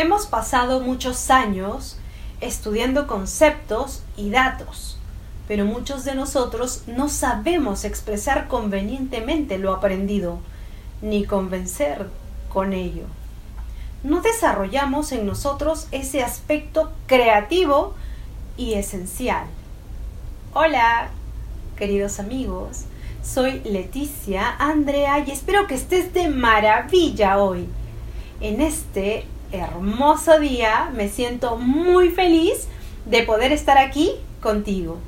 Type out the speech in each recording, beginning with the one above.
Hemos pasado muchos años estudiando conceptos y datos, pero muchos de nosotros no sabemos expresar convenientemente lo aprendido, ni convencer con ello. No desarrollamos en nosotros ese aspecto creativo y esencial. Hola, queridos amigos, soy Leticia Andrea y espero que estés de maravilla hoy. En este hermoso día me siento muy feliz de poder estar aquí contigo.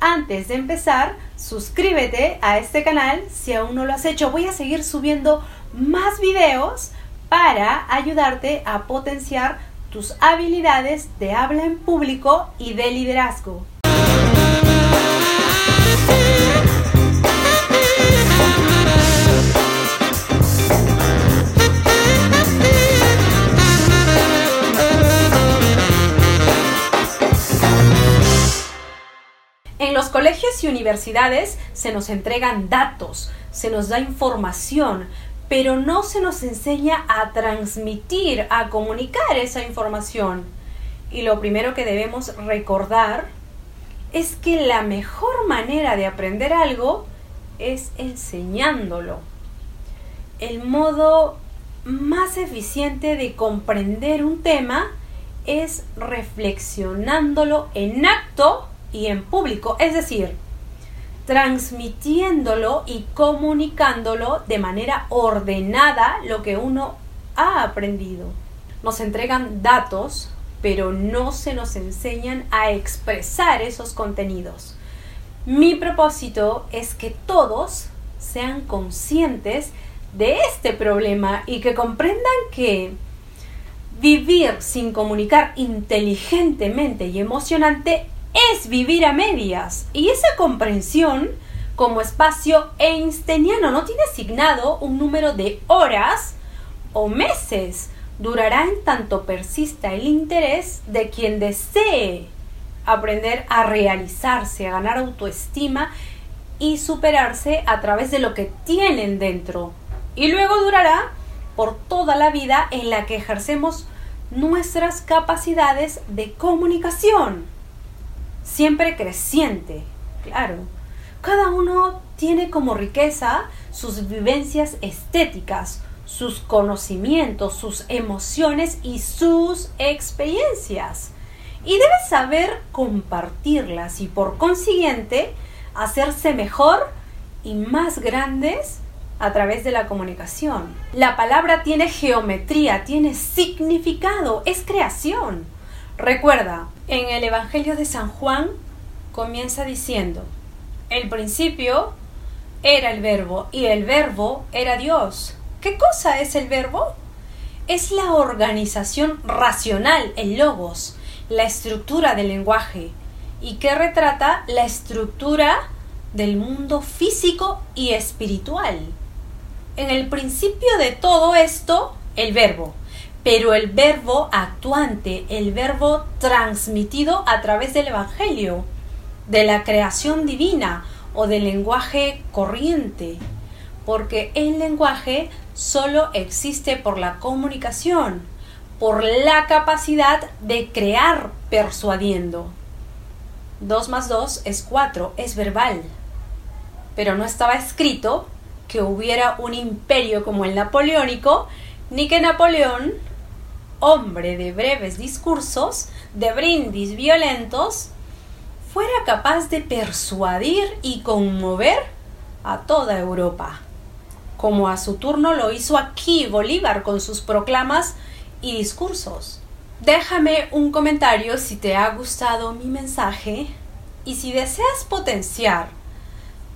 Antes de empezar, suscríbete a este canal si aún no lo has hecho. Voy a seguir subiendo más videos para ayudarte a potenciar tus habilidades de habla en público y de liderazgo. En los colegios y universidades se nos entregan datos, se nos da información, pero no se nos enseña a transmitir, a comunicar esa información. Y lo primero que debemos recordar es que la mejor manera de aprender algo es enseñándolo. El modo más eficiente de comprender un tema es reflexionándolo en acto y en público, es decir, transmitiéndolo y comunicándolo de manera ordenada lo que uno ha aprendido. Nos entregan datos, pero no se nos enseñan a expresar esos contenidos. Mi propósito es que todos sean conscientes de este problema y que comprendan que vivir sin comunicar inteligentemente y emocionante es vivir a medias. Y esa comprensión como espacio einsteiniano no tiene asignado un número de horas o meses. Durará en tanto persista el interés de quien desee aprender a realizarse, a ganar autoestima y superarse a través de lo que tienen dentro. Y luego durará por toda la vida en la que ejercemos nuestras capacidades de comunicación siempre creciente, claro. Cada uno tiene como riqueza sus vivencias estéticas, sus conocimientos, sus emociones y sus experiencias. Y debe saber compartirlas y por consiguiente hacerse mejor y más grandes a través de la comunicación. La palabra tiene geometría, tiene significado, es creación. Recuerda, en el Evangelio de San Juan comienza diciendo, el principio era el verbo y el verbo era Dios. ¿Qué cosa es el verbo? Es la organización racional, el logos, la estructura del lenguaje y que retrata la estructura del mundo físico y espiritual. En el principio de todo esto, el verbo pero el verbo actuante, el verbo transmitido a través del Evangelio, de la creación divina o del lenguaje corriente, porque el lenguaje solo existe por la comunicación, por la capacidad de crear persuadiendo. 2 más 2 es 4, es verbal. Pero no estaba escrito que hubiera un imperio como el napoleónico, ni que Napoleón hombre de breves discursos, de brindis violentos, fuera capaz de persuadir y conmover a toda Europa, como a su turno lo hizo aquí Bolívar con sus proclamas y discursos. Déjame un comentario si te ha gustado mi mensaje y si deseas potenciar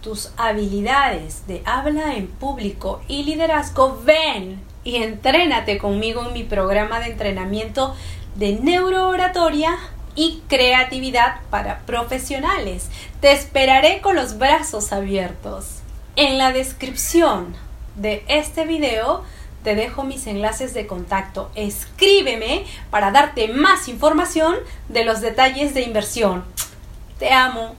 tus habilidades de habla en público y liderazgo, ven y entrénate conmigo en mi programa de entrenamiento de neurooratoria y creatividad para profesionales. Te esperaré con los brazos abiertos. En la descripción de este video te dejo mis enlaces de contacto. Escríbeme para darte más información de los detalles de inversión. Te amo.